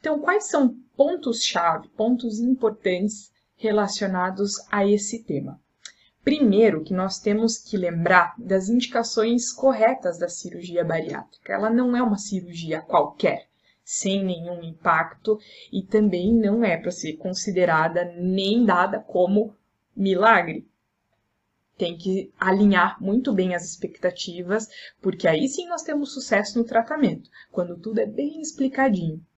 Então, quais são pontos-chave, pontos importantes relacionados a esse tema? Primeiro, que nós temos que lembrar das indicações corretas da cirurgia bariátrica. Ela não é uma cirurgia qualquer, sem nenhum impacto e também não é para ser considerada nem dada como milagre. Tem que alinhar muito bem as expectativas, porque aí sim nós temos sucesso no tratamento, quando tudo é bem explicadinho.